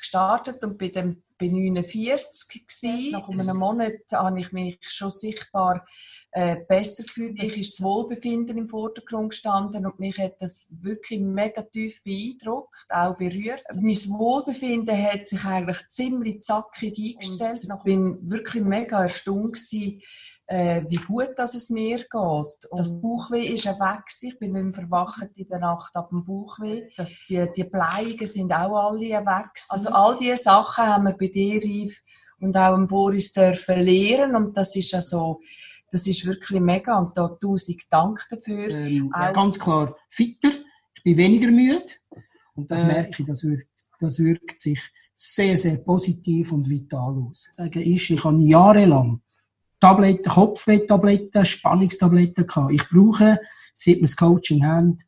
gestartet und bin dann bei 49 gewesen. Nach einem Monat habe ich mich schon sichtbar äh, besser gefühlt. Es ist das Wohlbefinden im Vordergrund gestanden und mich hat das wirklich mega tief beeindruckt, auch berührt. Mein Wohlbefinden hat sich eigentlich ziemlich zackig eingestellt. Ich bin wirklich mega erstaunt gewesen, äh, wie gut dass es mir geht. Und das Bauchweh ist ja weg. Ich bin nicht mehr verwacht in der Nacht ab dem Bauchweh. Das, die, die Bleiungen sind auch alle weg. Also all diese Sachen haben wir bei dir, Yves, und auch im Boris dürfen lernen. Und das ist ja so, das ist wirklich mega. Und da tausend Dank dafür. Ähm, ja, ganz klar fitter. Ich bin weniger müde. Und das äh, merke ich, das wirkt, das wirkt sich sehr, sehr positiv und vital aus. Sagen ist, ich habe jahrelang Tabletten, Kopfweh-Tabletten, Spannungstabletten gehabt. Ich brauche, seit wir das Coaching haben,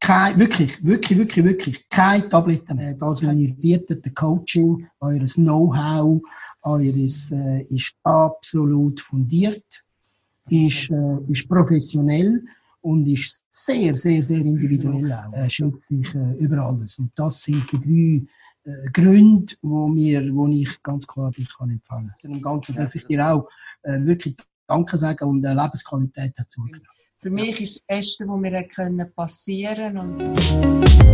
kein, wirklich, wirklich, wirklich, wirklich, keine Tabletten mehr. Das, was ihr bietet, der Coaching, eures Know-how, eures, äh, ist absolut fundiert, ist, äh, ist professionell und ist sehr, sehr, sehr individuell auch. Er schützt sich äh, über alles. Und das sind die drei äh, Gründe, wo, mir, wo ich ganz klar dich kann empfehlen kann. Im Ganzen darf ich dir auch äh, wirklich Danke sagen und äh, Lebensqualität zugenommen. Für mich ist das Beste, was mir passieren können.